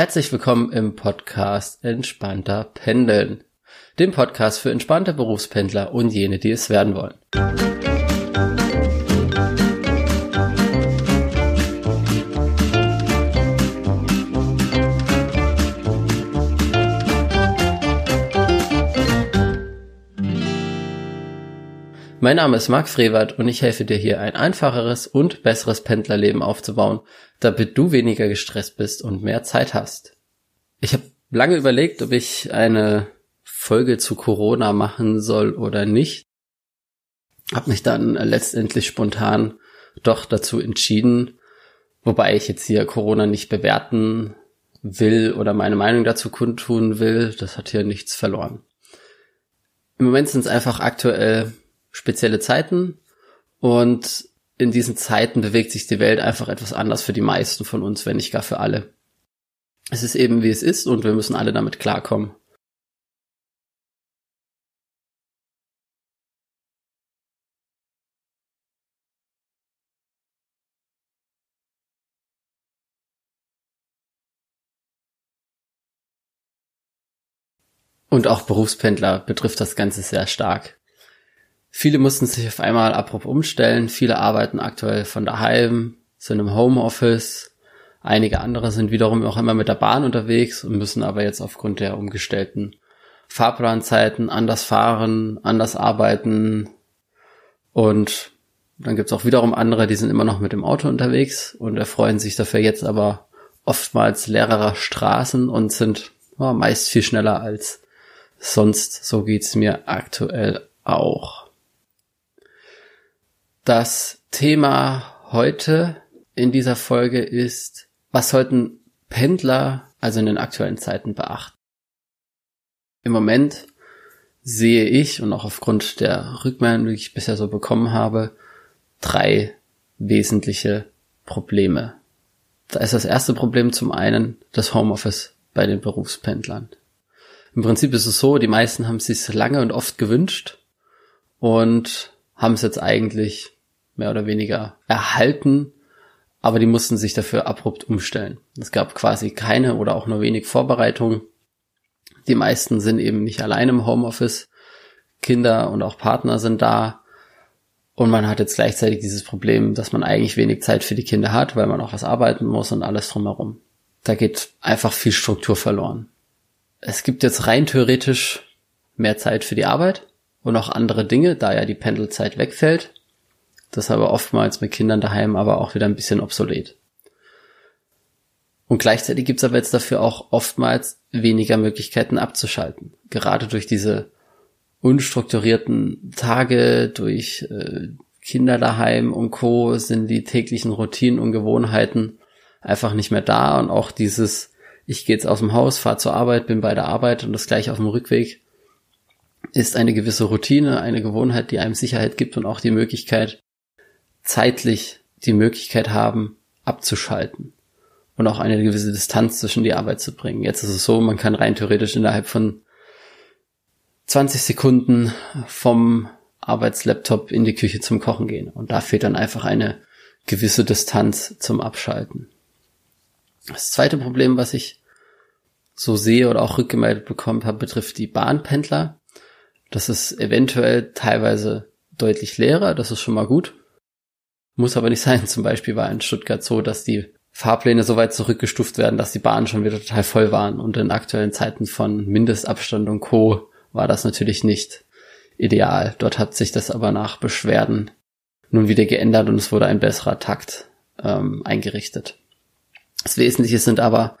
Herzlich willkommen im Podcast Entspannter Pendeln, dem Podcast für entspannte Berufspendler und jene, die es werden wollen. Mein Name ist Marc Frevert und ich helfe dir hier ein einfacheres und besseres Pendlerleben aufzubauen, damit du weniger gestresst bist und mehr Zeit hast. Ich habe lange überlegt, ob ich eine Folge zu Corona machen soll oder nicht. Hab mich dann letztendlich spontan doch dazu entschieden, wobei ich jetzt hier Corona nicht bewerten will oder meine Meinung dazu kundtun will. Das hat hier nichts verloren. Im Moment sind es einfach aktuell spezielle Zeiten und in diesen Zeiten bewegt sich die Welt einfach etwas anders für die meisten von uns, wenn nicht gar für alle. Es ist eben wie es ist und wir müssen alle damit klarkommen. Und auch Berufspendler betrifft das Ganze sehr stark. Viele mussten sich auf einmal abrupt umstellen. Viele arbeiten aktuell von daheim, sind im Homeoffice. Einige andere sind wiederum auch immer mit der Bahn unterwegs und müssen aber jetzt aufgrund der umgestellten Fahrplanzeiten anders fahren, anders arbeiten. Und dann gibt's auch wiederum andere, die sind immer noch mit dem Auto unterwegs und erfreuen sich dafür jetzt aber oftmals leererer Straßen und sind ja, meist viel schneller als sonst. So geht's mir aktuell auch. Das Thema heute in dieser Folge ist, was sollten Pendler also in den aktuellen Zeiten beachten? Im Moment sehe ich und auch aufgrund der Rückmeldungen, die ich bisher so bekommen habe, drei wesentliche Probleme. Da ist das erste Problem zum einen das Homeoffice bei den Berufspendlern. Im Prinzip ist es so, die meisten haben es sich lange und oft gewünscht und haben es jetzt eigentlich mehr oder weniger erhalten, aber die mussten sich dafür abrupt umstellen. Es gab quasi keine oder auch nur wenig Vorbereitung. Die meisten sind eben nicht allein im Homeoffice. Kinder und auch Partner sind da. Und man hat jetzt gleichzeitig dieses Problem, dass man eigentlich wenig Zeit für die Kinder hat, weil man auch was arbeiten muss und alles drumherum. Da geht einfach viel Struktur verloren. Es gibt jetzt rein theoretisch mehr Zeit für die Arbeit und auch andere Dinge, da ja die Pendelzeit wegfällt. Das aber oftmals mit Kindern daheim aber auch wieder ein bisschen obsolet. Und gleichzeitig gibt's aber jetzt dafür auch oftmals weniger Möglichkeiten abzuschalten. Gerade durch diese unstrukturierten Tage, durch äh, Kinder daheim und Co. sind die täglichen Routinen und Gewohnheiten einfach nicht mehr da und auch dieses, ich gehe jetzt aus dem Haus, fahre zur Arbeit, bin bei der Arbeit und das gleiche auf dem Rückweg, ist eine gewisse Routine, eine Gewohnheit, die einem Sicherheit gibt und auch die Möglichkeit, zeitlich die Möglichkeit haben, abzuschalten und auch eine gewisse Distanz zwischen die Arbeit zu bringen. Jetzt ist es so, man kann rein theoretisch innerhalb von 20 Sekunden vom Arbeitslaptop in die Küche zum Kochen gehen. Und da fehlt dann einfach eine gewisse Distanz zum Abschalten. Das zweite Problem, was ich so sehe oder auch rückgemeldet bekommen habe, betrifft die Bahnpendler. Das ist eventuell teilweise deutlich leerer, das ist schon mal gut. Muss aber nicht sein. Zum Beispiel war in Stuttgart so, dass die Fahrpläne so weit zurückgestuft werden, dass die Bahnen schon wieder total voll waren. Und in aktuellen Zeiten von Mindestabstand und Co. war das natürlich nicht ideal. Dort hat sich das aber nach Beschwerden nun wieder geändert und es wurde ein besserer Takt ähm, eingerichtet. Das Wesentliche sind aber,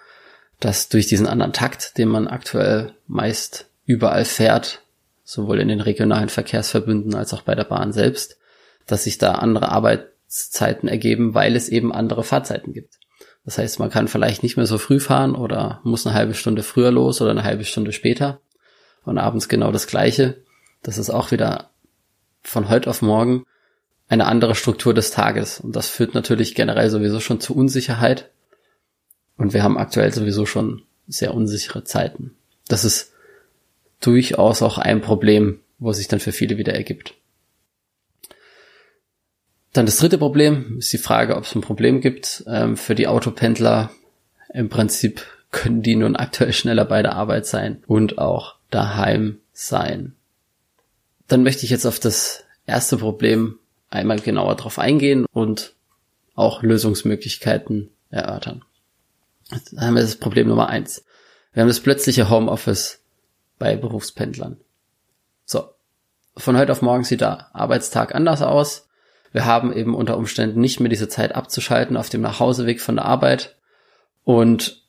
dass durch diesen anderen Takt, den man aktuell meist überall fährt, sowohl in den regionalen Verkehrsverbünden als auch bei der Bahn selbst, dass sich da andere Arbeit Zeiten ergeben, weil es eben andere Fahrzeiten gibt. Das heißt, man kann vielleicht nicht mehr so früh fahren oder muss eine halbe Stunde früher los oder eine halbe Stunde später und abends genau das gleiche. Das ist auch wieder von heute auf morgen eine andere Struktur des Tages und das führt natürlich generell sowieso schon zu Unsicherheit und wir haben aktuell sowieso schon sehr unsichere Zeiten. Das ist durchaus auch ein Problem, wo sich dann für viele wieder ergibt. Dann das dritte Problem ist die Frage, ob es ein Problem gibt ähm, für die Autopendler. Im Prinzip können die nun aktuell schneller bei der Arbeit sein und auch daheim sein. Dann möchte ich jetzt auf das erste Problem einmal genauer drauf eingehen und auch Lösungsmöglichkeiten erörtern. Jetzt haben wir das Problem Nummer eins. Wir haben das plötzliche Homeoffice bei Berufspendlern. So. Von heute auf morgen sieht der Arbeitstag anders aus. Wir haben eben unter Umständen nicht mehr diese Zeit abzuschalten auf dem Nachhauseweg von der Arbeit. Und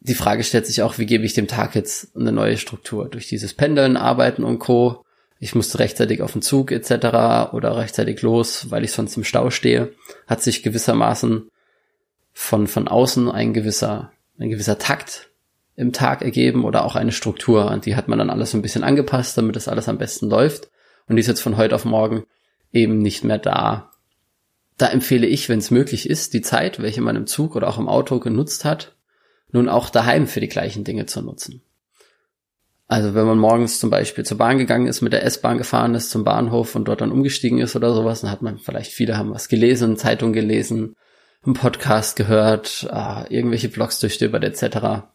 die Frage stellt sich auch, wie gebe ich dem Tag jetzt eine neue Struktur? Durch dieses Pendeln, Arbeiten und Co. Ich musste rechtzeitig auf den Zug etc. oder rechtzeitig los, weil ich sonst im Stau stehe. Hat sich gewissermaßen von, von außen ein gewisser, ein gewisser Takt im Tag ergeben oder auch eine Struktur. Und die hat man dann alles so ein bisschen angepasst, damit das alles am besten läuft. Und die ist jetzt von heute auf morgen eben nicht mehr da. Da empfehle ich, wenn es möglich ist, die Zeit, welche man im Zug oder auch im Auto genutzt hat, nun auch daheim für die gleichen Dinge zu nutzen. Also wenn man morgens zum Beispiel zur Bahn gegangen ist, mit der S-Bahn gefahren ist zum Bahnhof und dort dann umgestiegen ist oder sowas, dann hat man vielleicht viele haben was gelesen, Zeitung gelesen, einen Podcast gehört, äh, irgendwelche Blogs durchstöbert etc.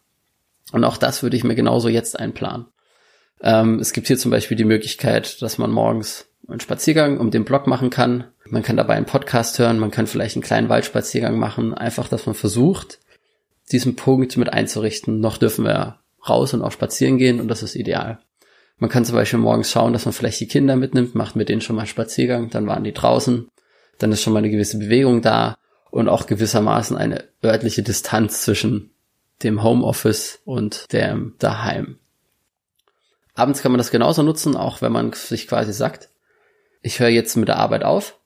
Und auch das würde ich mir genauso jetzt einplanen. Ähm, es gibt hier zum Beispiel die Möglichkeit, dass man morgens einen Spaziergang um den Block machen kann. Man kann dabei einen Podcast hören, man kann vielleicht einen kleinen Waldspaziergang machen. Einfach, dass man versucht, diesen Punkt mit einzurichten. Noch dürfen wir raus und auch spazieren gehen und das ist ideal. Man kann zum Beispiel morgens schauen, dass man vielleicht die Kinder mitnimmt, macht mit denen schon mal Spaziergang, dann waren die draußen, dann ist schon mal eine gewisse Bewegung da und auch gewissermaßen eine örtliche Distanz zwischen dem Homeoffice und dem daheim. Abends kann man das genauso nutzen, auch wenn man sich quasi sagt, ich höre jetzt mit der Arbeit auf,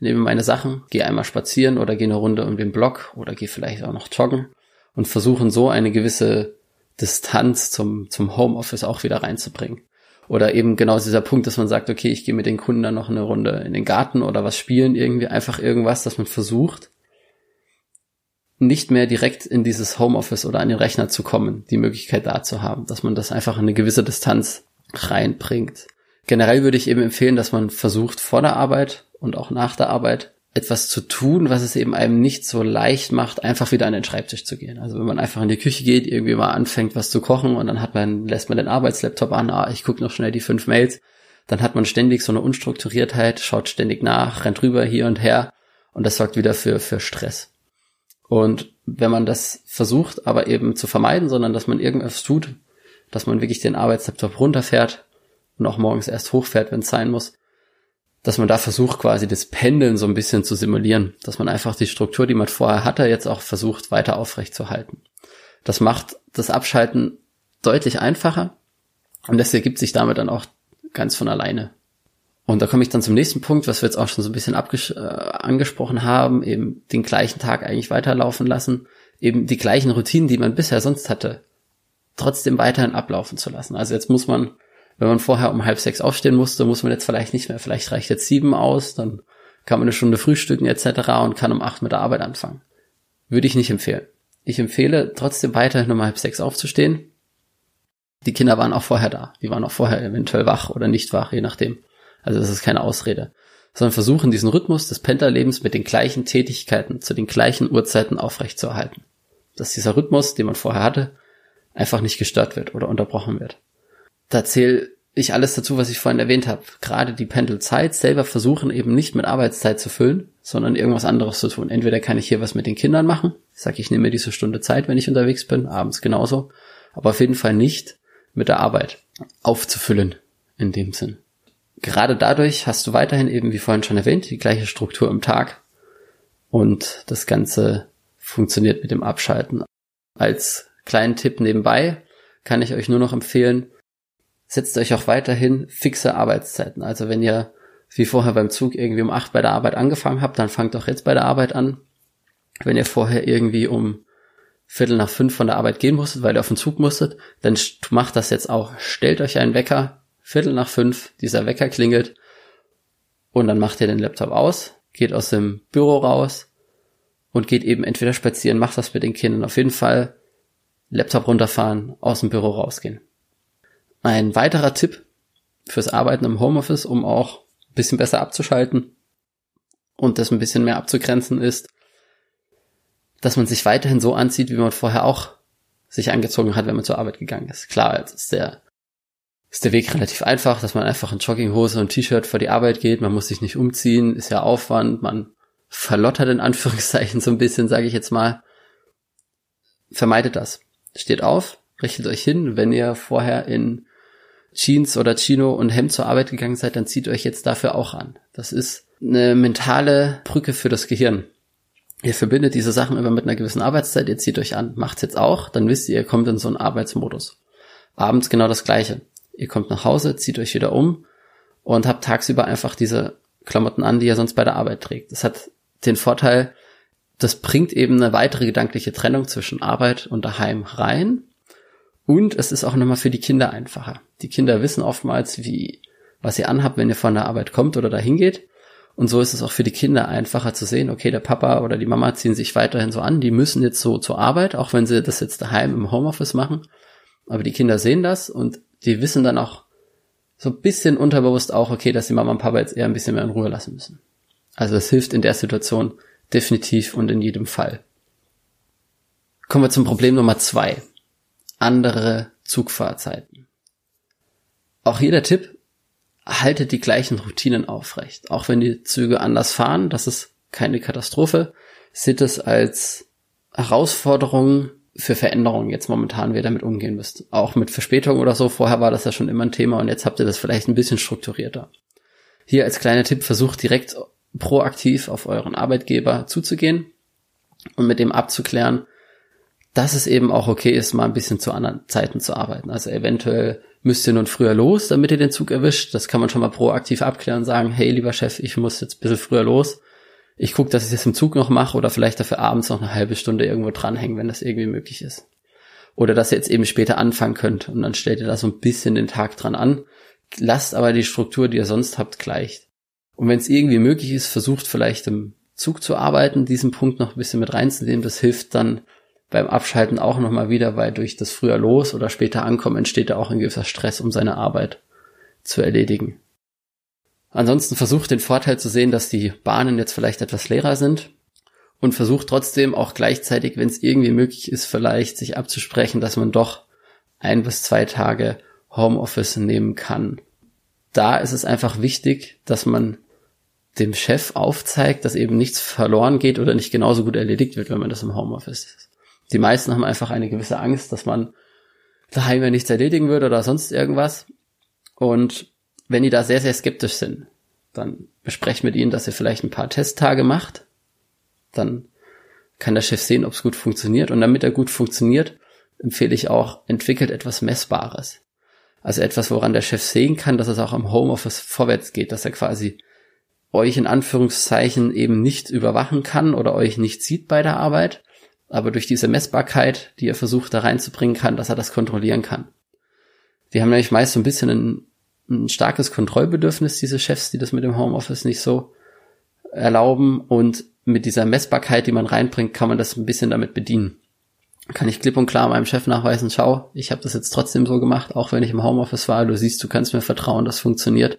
nehme meine Sachen, gehe einmal spazieren oder gehe eine Runde um den Block oder gehe vielleicht auch noch joggen und versuchen so eine gewisse Distanz zum, zum Homeoffice auch wieder reinzubringen. Oder eben genau dieser Punkt, dass man sagt, okay, ich gehe mit den Kunden dann noch eine Runde in den Garten oder was spielen, irgendwie einfach irgendwas, dass man versucht, nicht mehr direkt in dieses Homeoffice oder an den Rechner zu kommen, die Möglichkeit da zu haben, dass man das einfach in eine gewisse Distanz reinbringt. Generell würde ich eben empfehlen, dass man versucht, vor der Arbeit und auch nach der Arbeit etwas zu tun, was es eben einem nicht so leicht macht, einfach wieder an den Schreibtisch zu gehen. Also wenn man einfach in die Küche geht, irgendwie mal anfängt, was zu kochen und dann hat man, lässt man den Arbeitslaptop an, ah, ich gucke noch schnell die fünf Mails, dann hat man ständig so eine Unstrukturiertheit, schaut ständig nach, rennt rüber hier und her und das sorgt wieder für, für Stress. Und wenn man das versucht, aber eben zu vermeiden, sondern dass man irgendwas tut, dass man wirklich den Arbeitslaptop runterfährt und auch morgens erst hochfährt, wenn es sein muss, dass man da versucht, quasi das Pendeln so ein bisschen zu simulieren, dass man einfach die Struktur, die man vorher hatte, jetzt auch versucht, weiter aufrecht zu halten. Das macht das Abschalten deutlich einfacher und das ergibt sich damit dann auch ganz von alleine. Und da komme ich dann zum nächsten Punkt, was wir jetzt auch schon so ein bisschen äh, angesprochen haben, eben den gleichen Tag eigentlich weiterlaufen lassen, eben die gleichen Routinen, die man bisher sonst hatte, trotzdem weiterhin ablaufen zu lassen. Also jetzt muss man, wenn man vorher um halb sechs aufstehen musste, muss man jetzt vielleicht nicht mehr, vielleicht reicht jetzt sieben aus, dann kann man eine Stunde frühstücken etc. und kann um acht mit der Arbeit anfangen. Würde ich nicht empfehlen. Ich empfehle trotzdem weiterhin um halb sechs aufzustehen. Die Kinder waren auch vorher da. Die waren auch vorher eventuell wach oder nicht wach, je nachdem. Also das ist keine Ausrede. Sondern versuchen, diesen Rhythmus des Pendlerlebens mit den gleichen Tätigkeiten zu den gleichen Uhrzeiten aufrechtzuerhalten. Dass dieser Rhythmus, den man vorher hatte, einfach nicht gestört wird oder unterbrochen wird. Da zähle ich alles dazu, was ich vorhin erwähnt habe. Gerade die Pendelzeit selber versuchen eben nicht mit Arbeitszeit zu füllen, sondern irgendwas anderes zu tun. Entweder kann ich hier was mit den Kindern machen. Ich sage, ich nehme mir diese Stunde Zeit, wenn ich unterwegs bin, abends genauso. Aber auf jeden Fall nicht mit der Arbeit aufzufüllen in dem Sinn. Gerade dadurch hast du weiterhin eben, wie vorhin schon erwähnt, die gleiche Struktur im Tag und das Ganze funktioniert mit dem Abschalten. Als kleinen Tipp nebenbei kann ich euch nur noch empfehlen, setzt euch auch weiterhin fixe Arbeitszeiten. Also wenn ihr wie vorher beim Zug irgendwie um acht bei der Arbeit angefangen habt, dann fangt auch jetzt bei der Arbeit an. Wenn ihr vorher irgendwie um Viertel nach fünf von der Arbeit gehen musstet, weil ihr auf den Zug musstet, dann macht das jetzt auch. Stellt euch einen Wecker, Viertel nach fünf, dieser Wecker klingelt und dann macht ihr den Laptop aus, geht aus dem Büro raus und geht eben entweder spazieren, macht das mit den Kindern. Auf jeden Fall Laptop runterfahren, aus dem Büro rausgehen. Ein weiterer Tipp fürs Arbeiten im Homeoffice, um auch ein bisschen besser abzuschalten und das ein bisschen mehr abzugrenzen ist, dass man sich weiterhin so anzieht, wie man vorher auch sich angezogen hat, wenn man zur Arbeit gegangen ist. Klar, jetzt ist der, ist der Weg relativ einfach, dass man einfach in Jogginghose und T-Shirt vor die Arbeit geht, man muss sich nicht umziehen, ist ja Aufwand, man verlottert in Anführungszeichen so ein bisschen, sage ich jetzt mal. Vermeidet das. Steht auf, richtet euch hin, wenn ihr vorher in Jeans oder Chino und Hemd zur Arbeit gegangen seid, dann zieht euch jetzt dafür auch an. Das ist eine mentale Brücke für das Gehirn. Ihr verbindet diese Sachen immer mit einer gewissen Arbeitszeit, ihr zieht euch an, macht's jetzt auch, dann wisst ihr, ihr kommt in so einen Arbeitsmodus. Abends genau das gleiche. Ihr kommt nach Hause, zieht euch wieder um und habt tagsüber einfach diese Klamotten an, die ihr sonst bei der Arbeit trägt. Das hat den Vorteil, das bringt eben eine weitere gedankliche Trennung zwischen Arbeit und daheim rein. Und es ist auch nochmal für die Kinder einfacher. Die Kinder wissen oftmals, wie, was ihr anhabt, wenn ihr von der Arbeit kommt oder dahin geht. Und so ist es auch für die Kinder einfacher zu sehen, okay, der Papa oder die Mama ziehen sich weiterhin so an, die müssen jetzt so zur Arbeit, auch wenn sie das jetzt daheim im Homeoffice machen. Aber die Kinder sehen das und die wissen dann auch so ein bisschen unterbewusst auch, okay, dass die Mama und Papa jetzt eher ein bisschen mehr in Ruhe lassen müssen. Also es hilft in der Situation definitiv und in jedem Fall. Kommen wir zum Problem Nummer zwei. Andere Zugfahrzeiten. Auch hier der Tipp, haltet die gleichen Routinen aufrecht. Auch wenn die Züge anders fahren, das ist keine Katastrophe. Seht es als Herausforderung für Veränderungen jetzt momentan, wie ihr damit umgehen müsst. Auch mit Verspätung oder so. Vorher war das ja schon immer ein Thema und jetzt habt ihr das vielleicht ein bisschen strukturierter. Hier als kleiner Tipp, versucht direkt proaktiv auf euren Arbeitgeber zuzugehen und mit dem abzuklären, dass es eben auch okay ist, mal ein bisschen zu anderen Zeiten zu arbeiten. Also eventuell müsst ihr nun früher los, damit ihr den Zug erwischt. Das kann man schon mal proaktiv abklären und sagen, hey lieber Chef, ich muss jetzt ein bisschen früher los. Ich gucke, dass ich das im Zug noch mache oder vielleicht dafür abends noch eine halbe Stunde irgendwo dranhängen, wenn das irgendwie möglich ist. Oder dass ihr jetzt eben später anfangen könnt und dann stellt ihr da so ein bisschen den Tag dran an. Lasst aber die Struktur, die ihr sonst habt, gleich. Und wenn es irgendwie möglich ist, versucht vielleicht im Zug zu arbeiten, diesen Punkt noch ein bisschen mit reinzunehmen. Das hilft dann beim Abschalten auch nochmal wieder, weil durch das früher los oder später ankommen entsteht da auch ein gewisser Stress, um seine Arbeit zu erledigen. Ansonsten versucht den Vorteil zu sehen, dass die Bahnen jetzt vielleicht etwas leerer sind und versucht trotzdem auch gleichzeitig, wenn es irgendwie möglich ist, vielleicht sich abzusprechen, dass man doch ein bis zwei Tage Homeoffice nehmen kann. Da ist es einfach wichtig, dass man dem Chef aufzeigt, dass eben nichts verloren geht oder nicht genauso gut erledigt wird, wenn man das im Homeoffice ist. Die meisten haben einfach eine gewisse Angst, dass man daheim ja nichts erledigen würde oder sonst irgendwas. Und wenn die da sehr, sehr skeptisch sind, dann besprecht mit ihnen, dass ihr vielleicht ein paar Testtage macht. Dann kann der Chef sehen, ob es gut funktioniert. Und damit er gut funktioniert, empfehle ich auch, entwickelt etwas Messbares. Also etwas, woran der Chef sehen kann, dass es auch im Homeoffice vorwärts geht, dass er quasi euch in Anführungszeichen eben nicht überwachen kann oder euch nicht sieht bei der Arbeit, aber durch diese Messbarkeit, die er versucht da reinzubringen kann, dass er das kontrollieren kann. Die haben nämlich meist so ein bisschen ein, ein starkes Kontrollbedürfnis, diese Chefs, die das mit dem Homeoffice nicht so erlauben und mit dieser Messbarkeit, die man reinbringt, kann man das ein bisschen damit bedienen. Kann ich klipp und klar meinem Chef nachweisen, schau, ich habe das jetzt trotzdem so gemacht, auch wenn ich im Homeoffice war, du siehst, du kannst mir vertrauen, das funktioniert.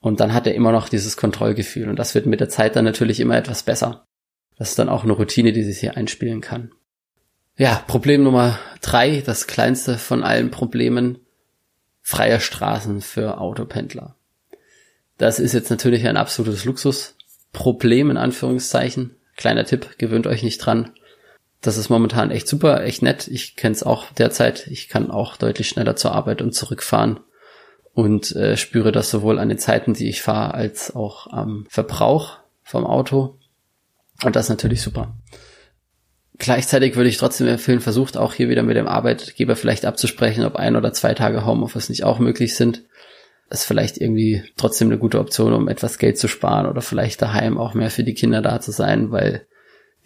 Und dann hat er immer noch dieses Kontrollgefühl. Und das wird mit der Zeit dann natürlich immer etwas besser. Das ist dann auch eine Routine, die sich hier einspielen kann. Ja, Problem Nummer drei, das kleinste von allen Problemen, freie Straßen für Autopendler. Das ist jetzt natürlich ein absolutes Luxusproblem in Anführungszeichen. Kleiner Tipp, gewöhnt euch nicht dran. Das ist momentan echt super, echt nett. Ich kenne es auch derzeit. Ich kann auch deutlich schneller zur Arbeit und zurückfahren und äh, spüre das sowohl an den Zeiten, die ich fahre, als auch am Verbrauch vom Auto. Und das ist natürlich super. Gleichzeitig würde ich trotzdem empfehlen, versucht auch hier wieder mit dem Arbeitgeber vielleicht abzusprechen, ob ein oder zwei Tage Homeoffice nicht auch möglich sind. Das ist vielleicht irgendwie trotzdem eine gute Option, um etwas Geld zu sparen oder vielleicht daheim auch mehr für die Kinder da zu sein, weil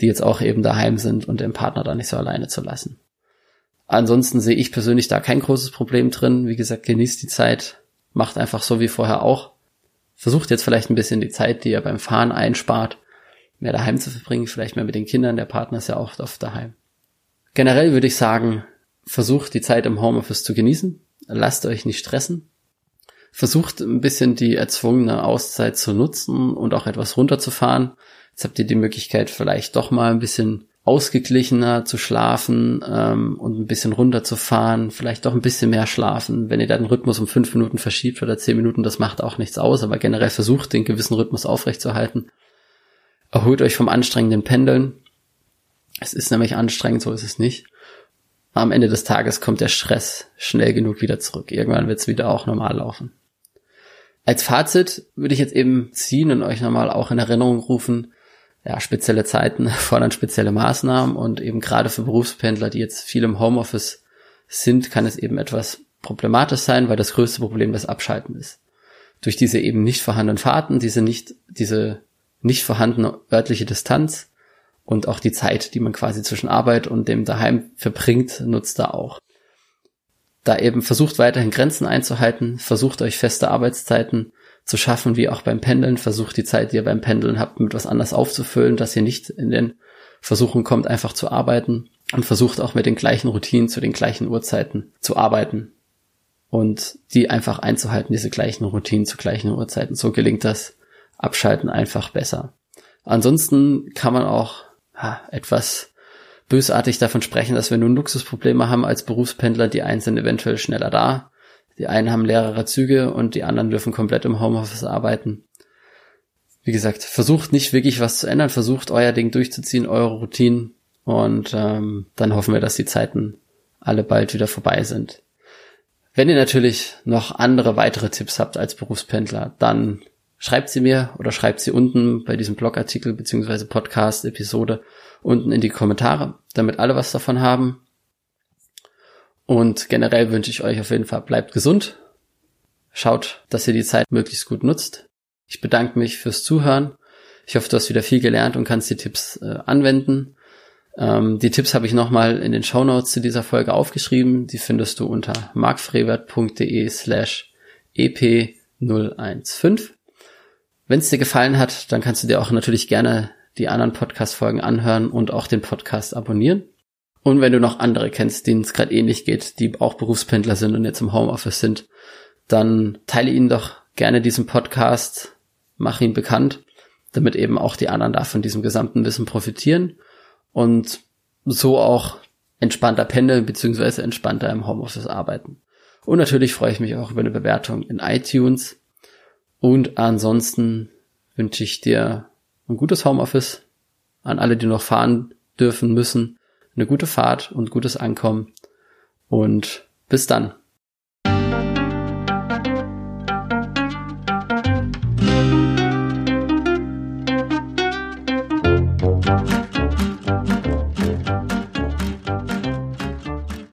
die jetzt auch eben daheim sind und den Partner da nicht so alleine zu lassen. Ansonsten sehe ich persönlich da kein großes Problem drin. Wie gesagt, genießt die Zeit, macht einfach so wie vorher auch. Versucht jetzt vielleicht ein bisschen die Zeit, die ihr beim Fahren einspart, mehr daheim zu verbringen, vielleicht mehr mit den Kindern. Der Partner ist ja auch oft daheim. Generell würde ich sagen, versucht die Zeit im Homeoffice zu genießen. Lasst euch nicht stressen. Versucht ein bisschen die erzwungene Auszeit zu nutzen und auch etwas runterzufahren. Jetzt habt ihr die Möglichkeit, vielleicht doch mal ein bisschen ausgeglichener zu schlafen ähm, und ein bisschen runterzufahren, vielleicht doch ein bisschen mehr schlafen. Wenn ihr da den Rhythmus um fünf Minuten verschiebt oder zehn Minuten, das macht auch nichts aus, aber generell versucht, den gewissen Rhythmus aufrechtzuerhalten. Erholt euch vom anstrengenden Pendeln. Es ist nämlich anstrengend, so ist es nicht. Am Ende des Tages kommt der Stress schnell genug wieder zurück. Irgendwann wird es wieder auch normal laufen. Als Fazit würde ich jetzt eben ziehen und euch nochmal auch in Erinnerung rufen, ja, spezielle Zeiten fordern spezielle Maßnahmen und eben gerade für Berufspendler, die jetzt viel im Homeoffice sind, kann es eben etwas problematisch sein, weil das größte Problem das Abschalten ist. Durch diese eben nicht vorhandenen Fahrten, diese nicht, diese nicht vorhandene örtliche Distanz und auch die Zeit, die man quasi zwischen Arbeit und dem daheim verbringt, nutzt da auch. Da eben versucht weiterhin Grenzen einzuhalten, versucht euch feste Arbeitszeiten zu schaffen, wie auch beim Pendeln. Versucht die Zeit, die ihr beim Pendeln habt, mit was anders aufzufüllen, dass ihr nicht in den Versuchung kommt, einfach zu arbeiten und versucht auch mit den gleichen Routinen zu den gleichen Uhrzeiten zu arbeiten und die einfach einzuhalten, diese gleichen Routinen zu gleichen Uhrzeiten. So gelingt das Abschalten einfach besser. Ansonsten kann man auch ja, etwas bösartig davon sprechen, dass wir nun Luxusprobleme haben als Berufspendler. Die einen sind eventuell schneller da, die einen haben leerere Züge und die anderen dürfen komplett im Homeoffice arbeiten. Wie gesagt, versucht nicht wirklich was zu ändern, versucht euer Ding durchzuziehen, eure Routinen und ähm, dann hoffen wir, dass die Zeiten alle bald wieder vorbei sind. Wenn ihr natürlich noch andere weitere Tipps habt als Berufspendler, dann schreibt sie mir oder schreibt sie unten bei diesem Blogartikel beziehungsweise Podcast-Episode unten in die Kommentare, damit alle was davon haben. Und generell wünsche ich euch auf jeden Fall, bleibt gesund. Schaut, dass ihr die Zeit möglichst gut nutzt. Ich bedanke mich fürs Zuhören. Ich hoffe, du hast wieder viel gelernt und kannst die Tipps äh, anwenden. Ähm, die Tipps habe ich nochmal in den Show Notes zu dieser Folge aufgeschrieben. Die findest du unter markfrevert.de slash ep015. Wenn es dir gefallen hat, dann kannst du dir auch natürlich gerne die anderen Podcast-Folgen anhören und auch den Podcast abonnieren. Und wenn du noch andere kennst, denen es gerade ähnlich geht, die auch Berufspendler sind und jetzt im Homeoffice sind, dann teile ihnen doch gerne diesen Podcast, mach ihn bekannt, damit eben auch die anderen da von diesem gesamten Wissen profitieren und so auch entspannter pendeln beziehungsweise entspannter im Homeoffice arbeiten. Und natürlich freue ich mich auch über eine Bewertung in iTunes. Und ansonsten wünsche ich dir ein gutes Homeoffice an alle, die noch fahren dürfen müssen eine gute Fahrt und gutes Ankommen und bis dann.